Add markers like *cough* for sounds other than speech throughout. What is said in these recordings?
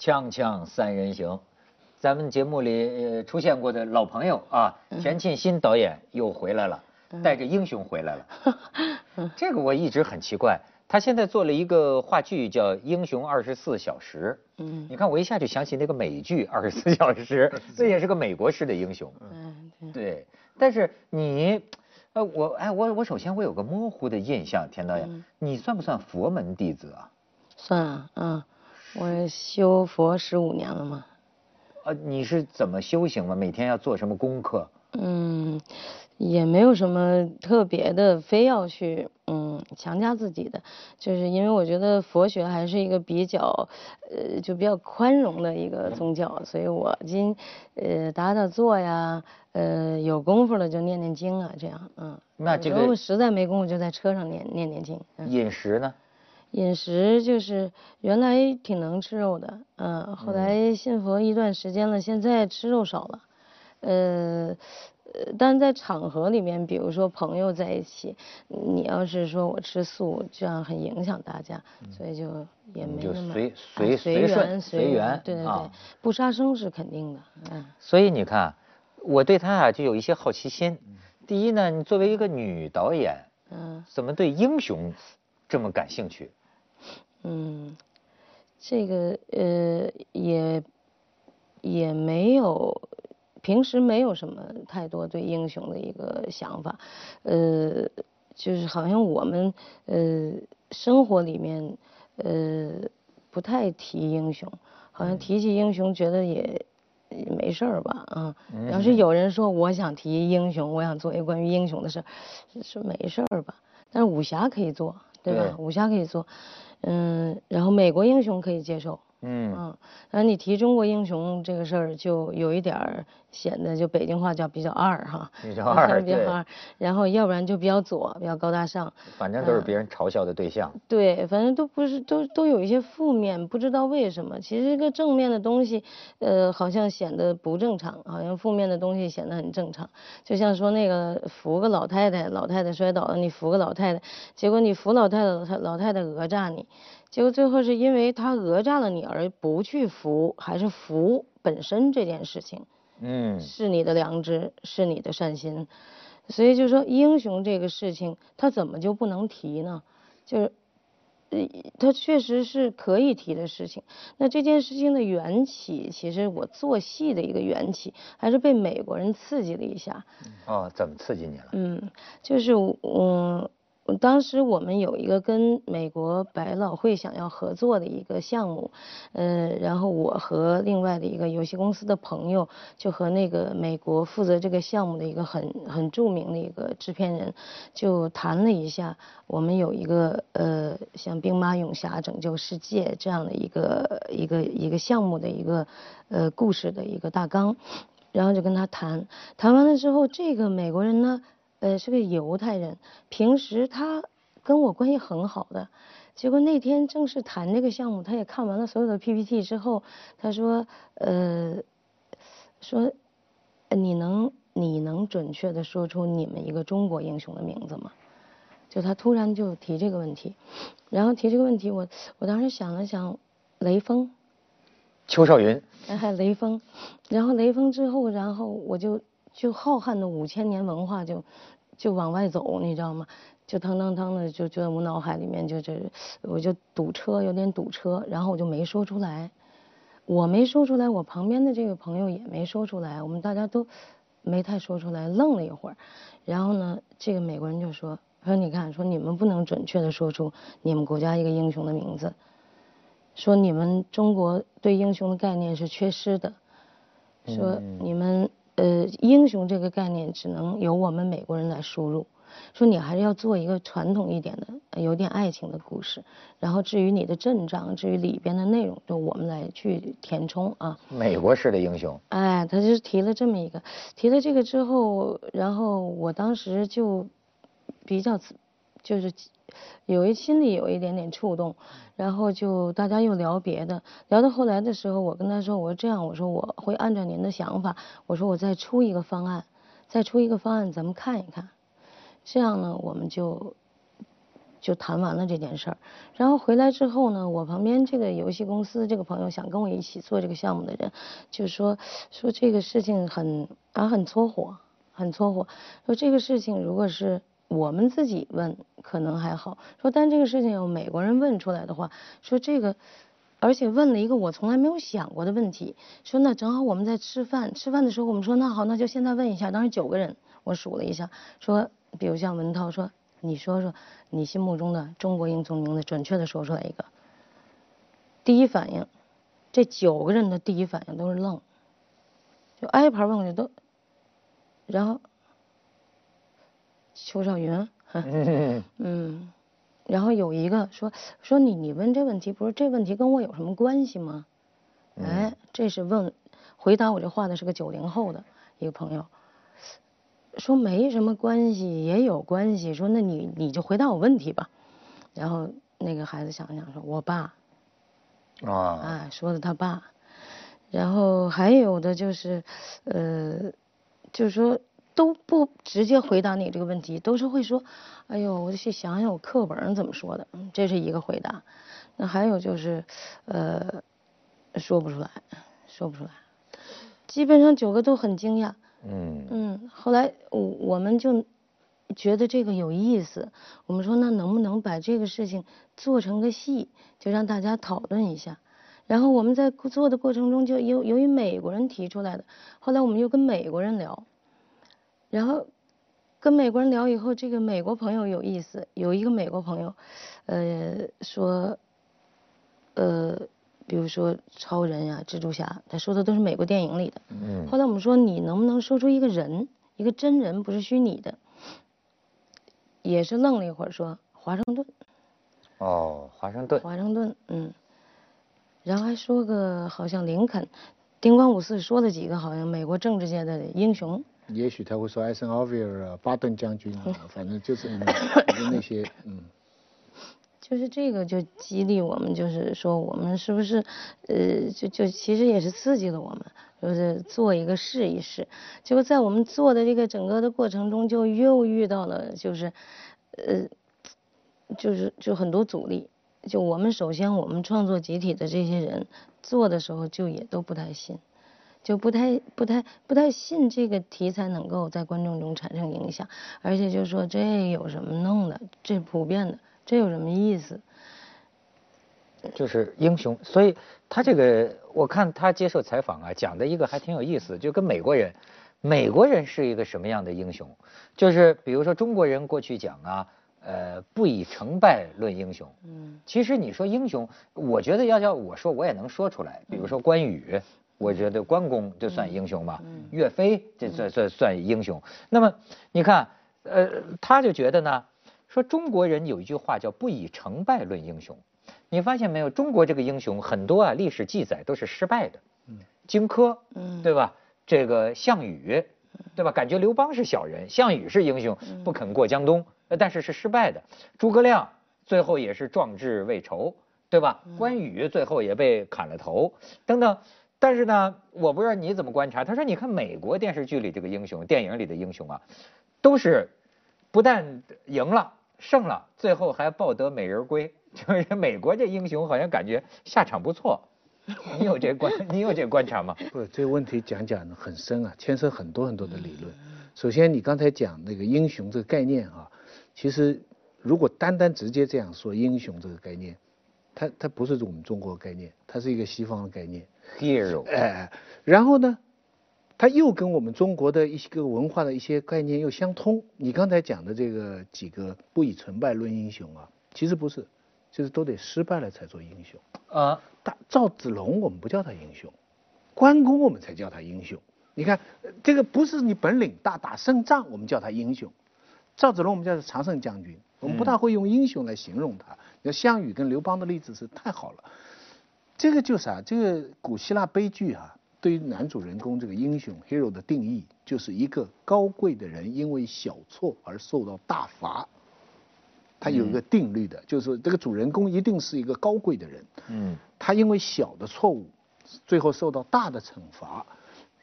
锵锵三人行，咱们节目里呃出现过的老朋友啊，田沁鑫导演又回来了，带着英雄回来了。*laughs* 这个我一直很奇怪，他现在做了一个话剧叫《英雄二十四小时》。嗯，你看我一下就想起那个美剧《二十四小时》，*laughs* 这也是个美国式的英雄。嗯，对。但是你，呃，我哎，我我首先我有个模糊的印象，田导演，你算不算佛门弟子啊？算啊，嗯。我修佛十五年了嘛，呃，你是怎么修行吗？每天要做什么功课？嗯，也没有什么特别的，非要去嗯强加自己的，就是因为我觉得佛学还是一个比较呃就比较宽容的一个宗教，所以我今呃打打坐呀，呃有功夫了就念念经啊，这样嗯。那这个实在没功夫就在车上念念念经。饮食呢？饮食就是原来挺能吃肉的，嗯，后来信佛一段时间了，现在吃肉少了，呃，但在场合里面，比如说朋友在一起，你要是说我吃素，这样很影响大家，所以就也没那么随随随缘随缘，对对对，不杀生是肯定的，嗯。所以你看，我对他啊就有一些好奇心。第一呢，你作为一个女导演，嗯，怎么对英雄这么感兴趣？嗯，这个呃也也没有，平时没有什么太多对英雄的一个想法，呃，就是好像我们呃生活里面呃不太提英雄，好像提起英雄觉得也没事儿吧啊。要是有人说我想提英雄，我想做一个关于英雄的事儿，是没事儿吧？但是武侠可以做，对吧？武侠可以做。嗯，然后美国英雄可以接受。嗯嗯，那你提中国英雄这个事儿，就有一点儿显得就北京话叫比较二哈，比较 *laughs* 二，比较二。然后要不然就比较左，比较高大上。反正都是别人嘲笑的对象。对，反正都不是，都都有一些负面，不知道为什么。其实一个正面的东西，呃，好像显得不正常，好像负面的东西显得很正常。就像说那个扶个老太太，老太太摔倒了，你扶个老太太，结果你扶老太太，老太老太太讹诈你。结果最后是因为他讹诈了你而不去扶，还是扶本身这件事情，嗯，是你的良知，是你的善心，所以就说英雄这个事情，他怎么就不能提呢？就是，呃，他确实是可以提的事情。那这件事情的缘起，其实我做戏的一个缘起，还是被美国人刺激了一下。哦，怎么刺激你了？嗯，就是嗯。当时我们有一个跟美国百老汇想要合作的一个项目，呃，然后我和另外的一个游戏公司的朋友，就和那个美国负责这个项目的一个很很著名的一个制片人，就谈了一下，我们有一个呃像《兵马俑侠拯救世界》这样的一个一个一个项目的一个呃故事的一个大纲，然后就跟他谈，谈完了之后，这个美国人呢。呃，是个犹太人，平时他跟我关系很好的，结果那天正式谈这个项目，他也看完了所有的 PPT 之后，他说，呃，说，你能你能准确的说出你们一个中国英雄的名字吗？就他突然就提这个问题，然后提这个问题，我我当时想了想，雷锋，邱少云，还，*laughs* 雷锋，然后雷锋之后，然后我就。就浩瀚的五千年文化就就往外走，你知道吗？就腾腾腾的就就在我脑海里面就这，我就堵车，有点堵车，然后我就没说出来。我没说出来，我旁边的这个朋友也没说出来，我们大家都没太说出来，愣了一会儿。然后呢，这个美国人就说：“说你看，说你们不能准确的说出你们国家一个英雄的名字，说你们中国对英雄的概念是缺失的，说你们。”呃，英雄这个概念只能由我们美国人来输入。说你还是要做一个传统一点的，有点爱情的故事。然后至于你的阵仗，至于里边的内容，就我们来去填充啊。美国式的英雄。哎，他就是提了这么一个，提了这个之后，然后我当时就比较，就是。有一心里有一点点触动，然后就大家又聊别的，聊到后来的时候，我跟他说，我说这样，我说我会按照您的想法，我说我再出一个方案，再出一个方案，咱们看一看，这样呢，我们就就谈完了这件事儿。然后回来之后呢，我旁边这个游戏公司这个朋友想跟我一起做这个项目的人，就说说这个事情很啊很搓火，很搓火。说这个事情如果是我们自己问可能还好，说但这个事情有美国人问出来的话，说这个。而且问了一个我从来没有想过的问题，说那正好我们在吃饭，吃饭的时候我们说那好，那就现在问一下，当时九个人，我数了一下，说比如像文涛说，你说说你心目中的中国英雄名字，准确的说出来一个。第一反应，这九个人的第一反应都是愣，就挨盘问过去都，然后，邱少云，嗯。然后有一个说说你你问这问题不是这问题跟我有什么关系吗？哎，这是问回答我这话的是个九零后的一个朋友，说没什么关系也有关系，说那你你就回答我问题吧。然后那个孩子想想说，我爸啊，哎说的他爸，然后还有的就是呃，就是说。都不直接回答你这个问题，都是会说，哎呦，我去想想我课本怎么说的，这是一个回答。那还有就是，呃，说不出来，说不出来。基本上九个都很惊讶。嗯。嗯，后来我我们就觉得这个有意思，我们说那能不能把这个事情做成个戏，就让大家讨论一下。然后我们在做的过程中，就由由于美国人提出来的，后来我们又跟美国人聊。然后跟美国人聊以后，这个美国朋友有意思，有一个美国朋友，呃，说，呃，比如说超人呀、蜘蛛侠，他说的都是美国电影里的。嗯。后来我们说，你能不能说出一个人，一个真人，不是虚拟的？也是愣了一会儿，说华盛顿。哦，华盛顿。华盛顿，嗯。然后还说个好像林肯，丁光五四说了几个好像美国政治界的英雄。也许他会说艾森豪威尔啊，巴顿将军啊，*laughs* 反正就是那些嗯。就是这个就激励我们，就是说我们是不是呃，就就其实也是刺激了我们，就是做一个试一试。结果在我们做的这个整个的过程中，就又遇到了就是呃，就是就很多阻力。就我们首先我们创作集体的这些人做的时候，就也都不太信。就不太不太不太信这个题材能够在观众中产生影响，而且就说这有什么弄的，这普遍的，这有什么意思？就是英雄，所以他这个我看他接受采访啊，讲的一个还挺有意思，就跟美国人，美国人是一个什么样的英雄？就是比如说中国人过去讲啊，呃，不以成败论英雄。嗯。其实你说英雄，我觉得要叫我说，我也能说出来。比如说关羽。我觉得关公就算英雄吧，岳飞这算算算英雄。那么你看，呃，他就觉得呢，说中国人有一句话叫不以成败论英雄。你发现没有，中国这个英雄很多啊，历史记载都是失败的。嗯，荆轲，嗯，对吧？这个项羽，对吧？感觉刘邦是小人，项羽是英雄，不肯过江东，但是是失败的。诸葛亮最后也是壮志未酬，对吧？关羽最后也被砍了头，等等。但是呢，我不知道你怎么观察。他说：“你看美国电视剧里这个英雄，电影里的英雄啊，都是不但赢了、胜了，最后还抱得美人归。*laughs* 就是美国这英雄好像感觉下场不错。你有这观，*laughs* 你有这观察吗？不，这个问题讲讲很深啊，牵涉很多很多的理论。首先，你刚才讲那个英雄这个概念啊，其实如果单单直接这样说英雄这个概念，它它不是我们中国概念，它是一个西方的概念。” hero，哎，然后呢，他又跟我们中国的一些个文化的一些概念又相通。你刚才讲的这个几个不以成败论英雄啊，其实不是，就是都得失败了才做英雄啊。大赵子龙我们不叫他英雄，关公我们才叫他英雄。你看这个不是你本领大打胜仗我们叫他英雄，赵子龙我们叫他常胜将军，我们不大会用英雄来形容他。那项羽跟刘邦的例子是太好了。这个就是啊，这个古希腊悲剧啊，对于男主人公这个英雄 hero 的定义，就是一个高贵的人因为小错而受到大罚。他有一个定律的，就是这个主人公一定是一个高贵的人。嗯。他因为小的错误，最后受到大的惩罚，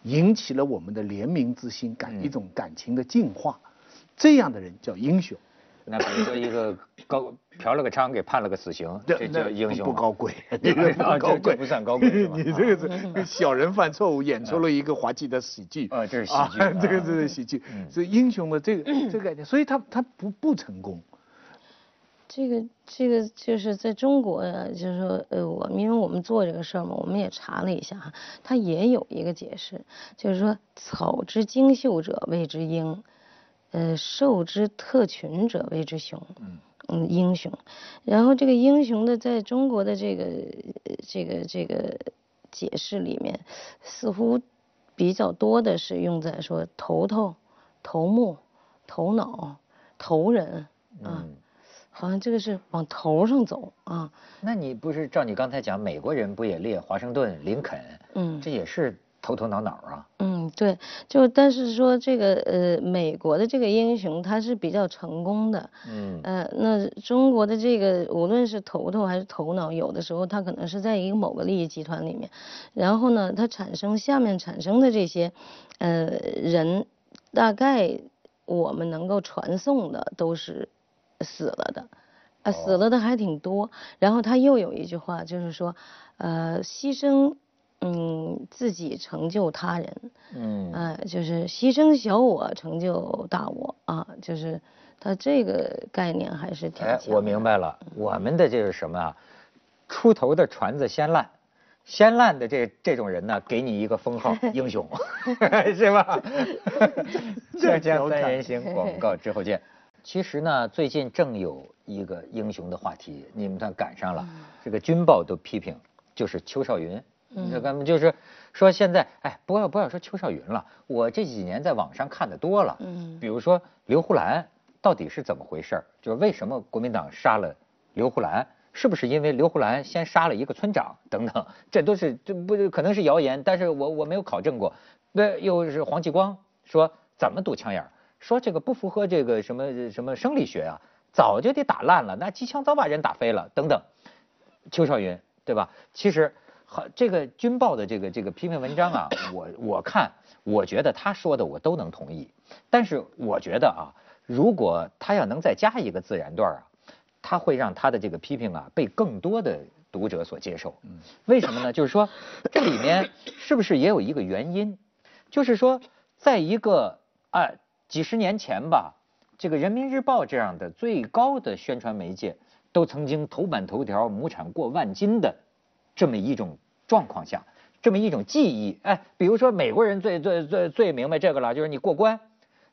引起了我们的怜悯之心，感一种感情的净化。这样的人叫英雄。那比如说一个高嫖了个娼给判了个死刑，这那叫英雄不高贵，*laughs* 啊这个不高贵，不算高贵是吧 *laughs* 你这个是小人犯错误，演出了一个滑稽的喜剧。*laughs* 啊这是喜剧啊这个是喜剧嗯，是英雄的这个这个概念，所以他他不不成功。这个这个就是在中国，就是说，呃，我们因为我们做这个事儿嘛，我们也查了一下哈，他也有一个解释，就是说草之精秀者谓之英，呃，兽之特群者谓之雄。嗯嗯，英雄。然后这个英雄的，在中国的这个呃这个这个解释里面，似乎比较多的是用在说头头、头目、头脑、头人啊，嗯，好像这个是往头上走啊。那你不是照你刚才讲，美国人不也列华盛顿、林肯，嗯这也是头头脑脑啊。嗯，对，就但是说这个呃，美国的这个英雄他是比较成功的，嗯呃，那中国的这个无论是头头还是头脑，有的时候他可能是在一个某个利益集团里面，然后呢，他产生下面产生的这些，呃，人，大概我们能够传送的都是死了的，啊，死了的还挺多。然后他又有一句话，就是说，呃，牺牲，嗯，自己成就他人，嗯呃，就是牺牲小我成就大我啊，就是他这个概念还是挺哎，我明白了，我们的这是什么啊？出头的船子先烂，先烂的这这种人呢，给你一个封号 *laughs* 英雄，*laughs* 是吧？*laughs* 锵锵三人行，广告之后见。其实呢，最近正有一个英雄的话题，你们算赶上了，这个军报都批评，就是邱少云。这个就是说现在，哎，不要不要说邱少云了，我这几年在网上看的多了，嗯比如说刘胡兰到底是怎么回事儿？就是为什么国民党杀了刘胡兰？是不是因为刘胡兰先杀了一个村长等等？这都是这不可能是谣言，但是我我没有考证过。那又是黄继光说怎么堵枪眼儿？说这个不符合这个什么什么生理学啊，早就得打烂了，那机枪早把人打飞了等等。邱少云对吧？其实好，这个军报的这个这个批评文章啊，我我看，我觉得他说的我都能同意，但是我觉得啊，如果他要能再加一个自然段啊，他会让他的这个批评啊被更多的读者所接受。为什么呢？就是说这里面是不是也有一个原因？就是说，在一个啊几十年前吧，这个人民日报这样的最高的宣传媒介，都曾经头版头条亩产过万斤的这么一种状况下，这么一种记忆，哎，比如说美国人最最最最明白这个了，就是你过关，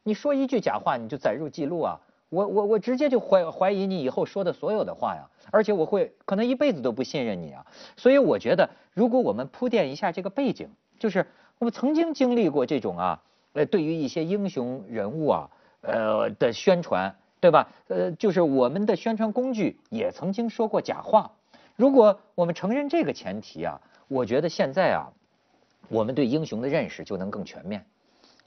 你说一句假话你就载入记录啊，我我我直接就怀怀疑你以后说的所有的话呀，而且我会可能一辈子都不信任你啊，所以我觉得如果我们铺垫一下这个背景，就是我们曾经经历过这种啊，呃，对于一些英雄人物啊，呃的宣传，对吧？呃，就是我们的宣传工具也曾经说过假话。如果我们承认这个前提啊，我觉得现在啊，我们对英雄的认识就能更全面。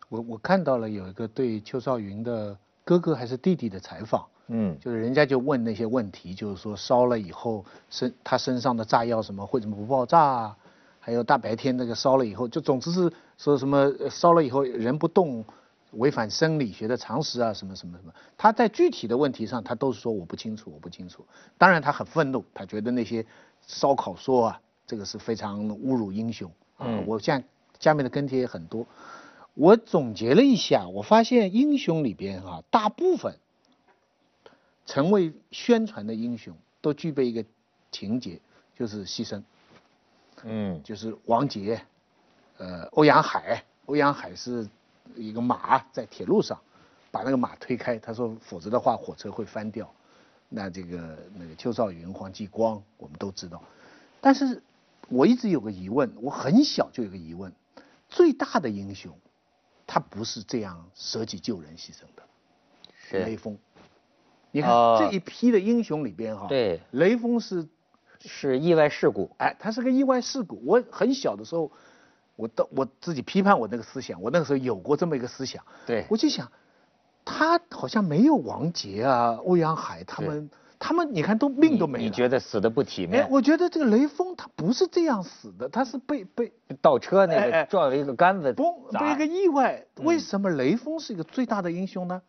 我我看到了有一个对邱少云的哥哥还是弟弟的采访，嗯就是人家就问那些问题，就是说烧了以后身他身上的炸药什么会怎么不爆炸啊？还有大白天那个烧了以后，就总之是说什么呃烧了以后人不动，违反生理学的常识啊，什么什么什么。他在具体的问题上，他都是说我不清楚，我不清楚。当然他很愤怒，他觉得那些烧烤说啊，这个是非常侮辱英雄啊。嗯我现在下面的跟帖也很多，我总结了一下，我发现英雄里边啊，大部分成为宣传的英雄都具备一个情节，就是牺牲，嗯就是王杰，呃，欧阳海，欧阳海是一个马在铁路上，把那个马推开，他说否则的话火车会翻掉。那这个那个邱少云、黄继光我们都知道，但是我一直有个疑问，我很小就有个疑问，最大的英雄，他不是这样舍己救人牺牲的，是雷锋。你看、哦这一批的英雄里边哈，对雷锋是是意外事故。哎，他是个意外事故。我很小的时候，我到我自己批判我那个思想，我那个时候有过这么一个思想，对我就想，他好像没有王杰啊、欧阳海他们，他们你看都命都没了。你你觉得死的不体哎面？，我觉得这个雷锋他不是这样死的，他是被被倒车那哎哎个撞了一个杆子嘣被一个意外。嗯为什么雷锋是一个最大的英雄呢？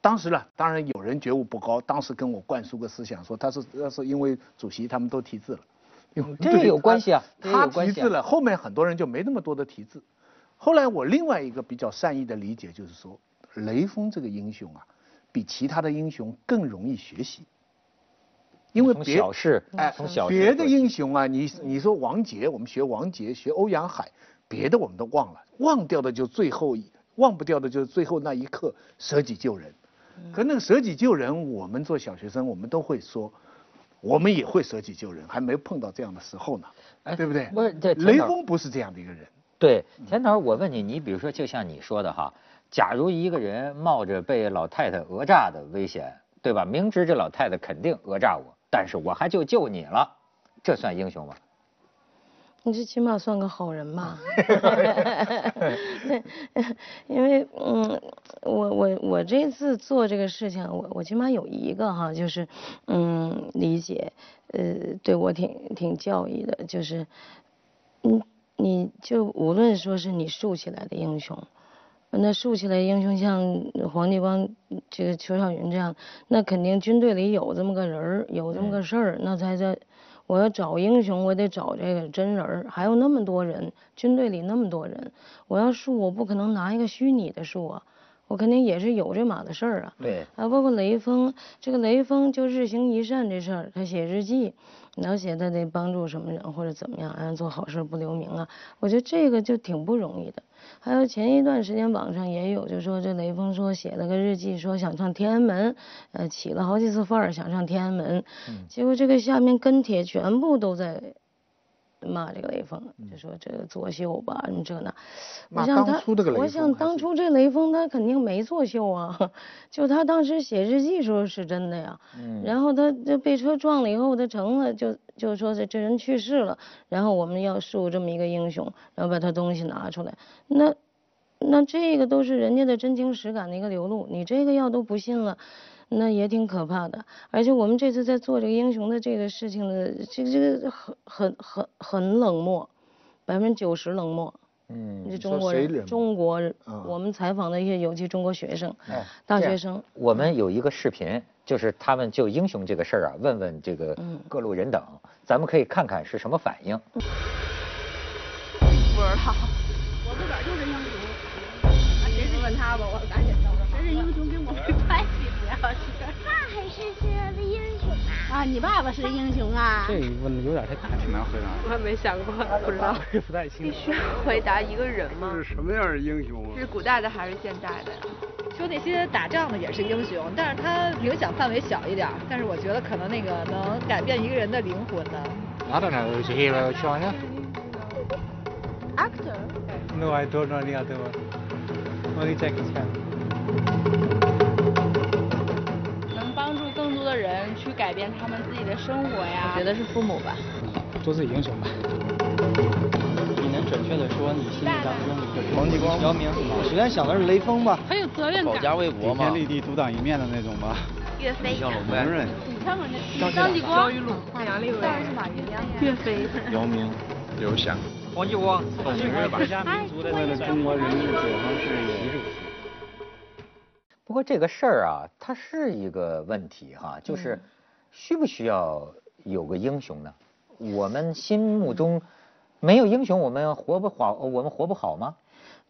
当时呢，当然有人觉悟不高，当时跟我灌输个思想，说他是那是因为主席他们都提字了，这个有关系啊，他提字了，后面很多人就没那么多的题字。后来我另外一个比较善意的理解就是说，雷锋这个英雄啊，比其他的英雄更容易学习，因为别小事哎，从小别的英雄啊，你你说王杰，我们学王杰，学欧阳海，别的我们都忘了，忘掉的就最后忘不掉的就是最后那一刻舍己救人。可那个舍己救人，我们做小学生，我们都会说，我们也会舍己救人，还没碰到这样的时候呢，哎，对不对？不是，雷锋不是这样的一个人。对，田导，我问你，你比如说，就像你说的哈，假如一个人冒着被老太太讹诈的危险，对吧？明知这老太太肯定讹诈我，但是我还就救你了，这算英雄吗？你最起码算个好人吧，*laughs* 因为嗯，我我我这次做这个事情，我我起码有一个哈，就是嗯理解，呃，对我挺挺教育的，就是嗯，你就无论说是你竖起来的英雄，那竖起来英雄像黄继光这个邱少云这样，那肯定军队里有这么个人儿，有这么个事儿，那才叫。我要找英雄，我得找这个真人儿，还有那么多人，军队里那么多人，我要树，我不可能拿一个虚拟的树啊，我肯定也是有这码的事儿啊。对。啊，包括雷锋，这个雷锋就日行一善这事儿，他写日记，然后写他得帮助什么人或者怎么样，啊，做好事不留名啊，我觉得这个就挺不容易的。还有前一段时间网上也有，就说这雷锋说写了个日记，说想上天安门，呃，起了好几次范儿想上天安门，结果这个下面跟帖全部都在骂这个雷锋，就说这个作秀吧，你这那。我想他，我想当初这雷锋他肯定没作秀啊，*laughs* 就他当时写日记时候是真的呀。嗯。然后他这被车撞了以后，他成了就就说这这人去世了，然后我们要树这么一个英雄，然后把他东西拿出来，那那这个都是人家的真情实感的一个流露，你这个要都不信了，那也挺可怕的。而且我们这次在做这个英雄的这个事情的，这个这个很很很很冷漠，百分之九十冷漠。嗯，这中国人，中国人，我们采访的一些尤其中国学生，大学生，我们有一个视频，就是他们就英雄这个事儿啊，问问这个各路人等，咱们可以看看是什么反应。不知道，*laughs* 我自个儿就是英雄。那谁是问他吧，我你爸爸是英雄啊！这问的有点太大，挺难回答。我还没想过，不知道。不太清楚。必须回答一个人吗？是什么样的英雄啊？是古代的还是现代的呀？说那些打仗的也是英雄，但是他影响范围小一点。但是我觉得可能那个能改变一个人的灵魂的。I don't know. Is he a China? Actor? No, I don't know any other one. Only Jackie Chan. 变他们自己的生活呀。我觉得是父母吧。做自己英雄吧。你能准确的说你心里当中的黄继光、姚明？我首先想的是雷锋吧。很有责任感。保家卫国嘛。顶天立地、独当一面的那种吧。岳飞。像龙呗。张继光。焦裕禄。杨利伟。当然是马云呀。岳飞。姚明。刘翔。黄继光。董明珠。为了中国人民解放事业。不过这个事儿啊，它是一个问题哈，就是需不需要有个英雄呢？我们心目中没有英雄，我们活不好，我们活不好吗？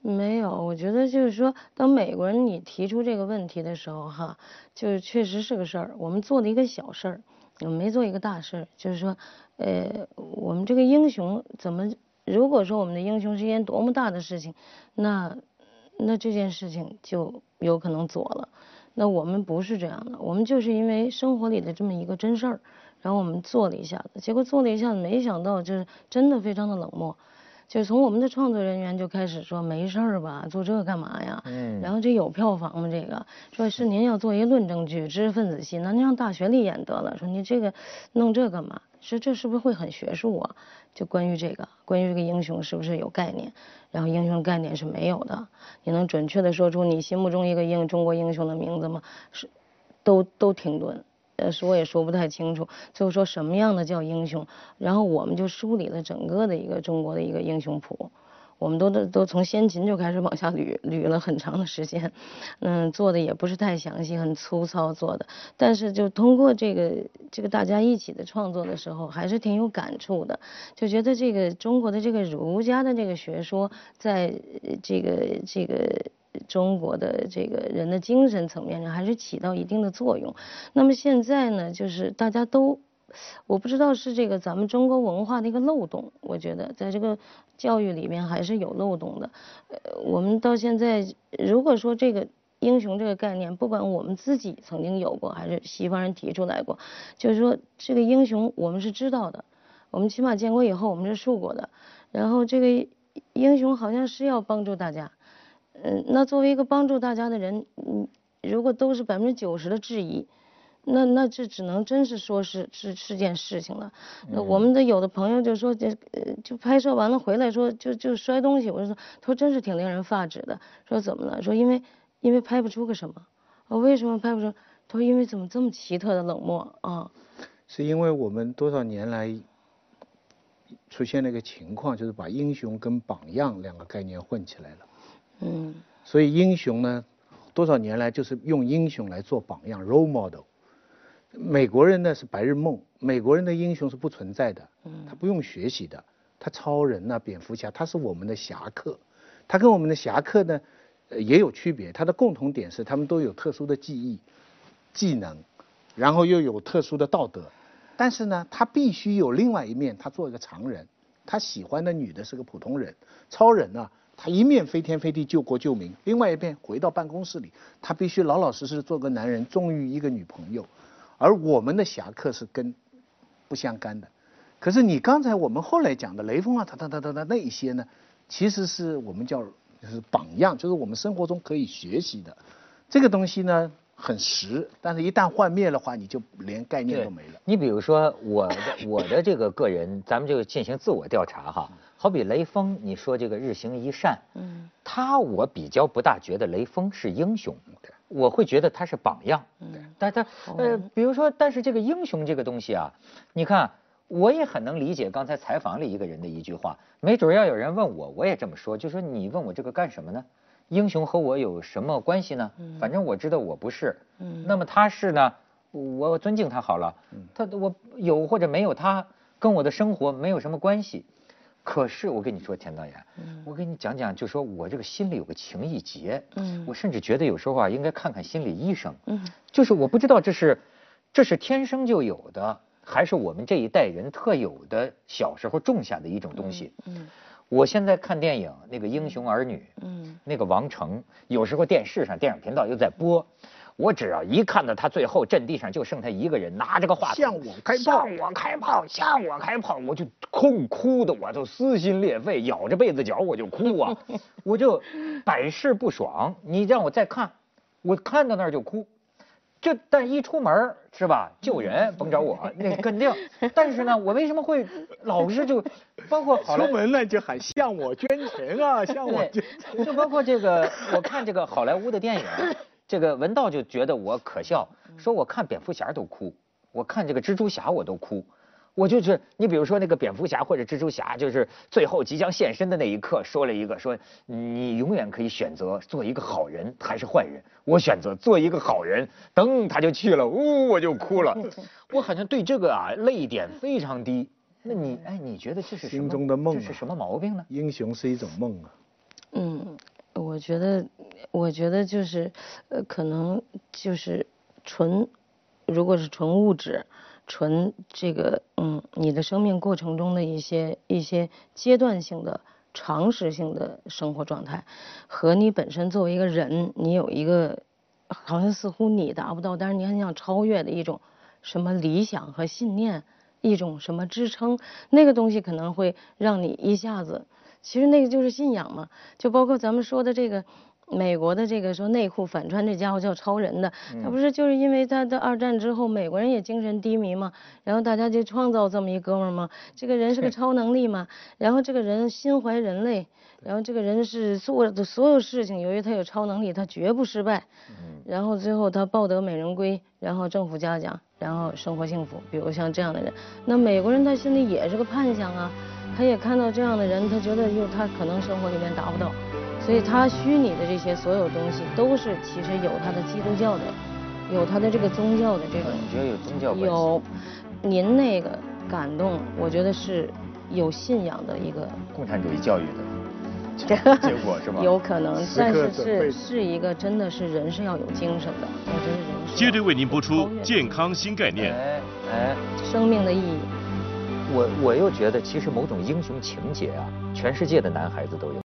没有，我觉得就是说，当美国人你提出这个问题的时候哈，就是确实是个事儿。我们做了一个小事儿，我们没做一个大事儿。就是说，呃，我们这个英雄怎么？如果说我们的英雄是一件多么大的事情，那。那这件事情就有可能左了。那我们不是这样的，我们就是因为生活里的这么一个真事儿，然后我们做了一下子，结果做了一下子，没想到就是真的非常的冷漠。就从我们的创作人员就开始说没事儿吧，做这干嘛呀？嗯。然后这有票房吗？这个说是您要做一论证剧、知识分子戏，那您让大学里演得了。说你这个弄这干嘛？说这是不是会很学术啊？就关于这个，关于这个英雄是不是有概念？然后英雄概念是没有的。你能准确的说出你心目中一个英中国英雄的名字吗？是，都都停顿。呃，说也说不太清楚，最后说什么样的叫英雄，然后我们就梳理了整个的一个中国的一个英雄谱，我们都都都从先秦就开始往下捋捋了很长的时间，嗯，做的也不是太详细，很粗糙做的，但是就通过这个这个大家一起的创作的时候，还是挺有感触的，就觉得这个中国的这个儒家的这个学说，在这个这个。中国的这个人的精神层面上还是起到一定的作用。那么现在呢，就是大家都，我不知道是这个咱们中国文化的一个漏洞，我觉得在这个教育里面还是有漏洞的。呃，我们到现在如果说这个英雄这个概念，不管我们自己曾经有过，还是西方人提出来过，就是说这个英雄我们是知道的，我们起码建国以后我们是受过的。然后这个英雄好像是要帮助大家。嗯，那作为一个帮助大家的人，嗯，如果都是百分之九十的质疑，那那这只能真是说是是是件事情了。那我们的有的朋友就说，这呃就拍摄完了回来说就就摔东西，我就说，他说真是挺令人发指的。说怎么了？说因为因为拍不出个什么。我为什么拍不出？他说因为怎么这么奇特的冷漠啊？是因为我们多少年来出现了一个情况，就是把英雄跟榜样两个概念混起来了。嗯，所以英雄呢，多少年来就是用英雄来做榜样 （role model）。美国人呢是白日梦，美国人的英雄是不存在的，他不用学习的，他超人呐、蝙蝠侠，他是我们的侠客，他跟我们的侠客呢也有区别，他的共同点是他们都有特殊的技艺、技能，然后又有特殊的道德，但是呢，他必须有另外一面，他做一个常人，他喜欢的女的是个普通人，超人呢。他一面飞天飞地救国救民，另外一边回到办公室里，他必须老老实实做个男人，忠于一个女朋友。而我们的侠客是跟不相干的。可是你刚才我们后来讲的雷锋啊，他他他他他那一些呢，其实是我们叫就是榜样，就是我们生活中可以学习的这个东西呢。很实，但是一旦幻灭的话，你就连概念都没了。你比如说我的我的这个个人，*laughs* 咱们就进行自我调查哈。好比雷锋，你说这个日行一善，嗯，他我比较不大觉得雷锋是英雄，我会觉得他是榜样。嗯，但他呃，比如说，但是这个英雄这个东西啊，你看，我也很能理解刚才采访里一个人的一句话，没准要有人问我，我也这么说，就说你问我这个干什么呢？英雄和我有什么关系呢？反正我知道我不是。那么他是呢？我尊敬他好了。他我有或者没有他，跟我的生活没有什么关系。可是我跟你说，田导演，我跟你讲讲，就说我这个心里有个情意结。我甚至觉得有时候啊，应该看看心理医生。就是我不知道这是这是天生就有的，还是我们这一代人特有的小时候种下的一种东西。我现在看电影，那个《英雄儿女》，嗯，那个王成，有时候电视上电影频道又在播，我只要一看到他最后阵地上就剩他一个人，拿着个话筒，向我开炮，向我开炮，向我开炮，我就哭哭的，我都撕心裂肺，咬着被子角我就哭啊，*laughs* 我就百试不爽。你让我再看，我看到那儿就哭。这但一出门是吧？救人甭找我，那肯定。但是呢，我为什么会老是就，包括好出门呢就喊向我捐钱啊，向我捐钱。就包括这个，我看这个好莱坞的电影，这个文道就觉得我可笑，说我看蝙蝠侠都哭，我看这个蜘蛛侠我都哭。我就是你，比如说那个蝙蝠侠或者蜘蛛侠，就是最后即将现身的那一刻，说了一个说你永远可以选择做一个好人还是坏人，我选择做一个好人。噔，他就去了，呜，我就哭了。*laughs* 我好像对这个啊泪点非常低。那你哎，你觉得这是心中的梦？这是什么毛病呢？英雄是一种梦啊。嗯，我觉得，我觉得就是呃，可能就是纯，如果是纯物质。纯这个嗯，你的生命过程中的一些一些阶段性的、常识性的生活状态，和你本身作为一个人，你有一个好像似乎你达不到，但是你很想超越的一种什么理想和信念，一种什么支撑，那个东西可能会让你一下子，其实那个就是信仰嘛，就包括咱们说的这个。美国的这个说内裤反穿这家伙叫超人的，他不是就是因为他的二战之后美国人也精神低迷嘛，然后大家就创造这么一哥们儿嘛，这个人是个超能力嘛，然后这个人心怀人类，然后这个人是做的所有事情，由于他有超能力，他绝不失败，然后最后他抱得美人归，然后政府嘉奖，然后生活幸福，比如像这样的人，那美国人他心里也是个盼想啊。他也看到这样的人，他觉得又他可能生活里面达不到，所以他虚拟的这些所有东西都是其实有他的基督教的，有他的这个宗教的这种。你觉得有宗教关系？有，您那个感动，我觉得是有信仰的一个共产主义教育的。*laughs* 结果是吗？有可能，但是是是一个真的是人是要有精神的，我觉得人。接着为您播出健康新概念。哎哎，生命的意义。我我又觉得，其实某种英雄情节啊，全世界的男孩子都有。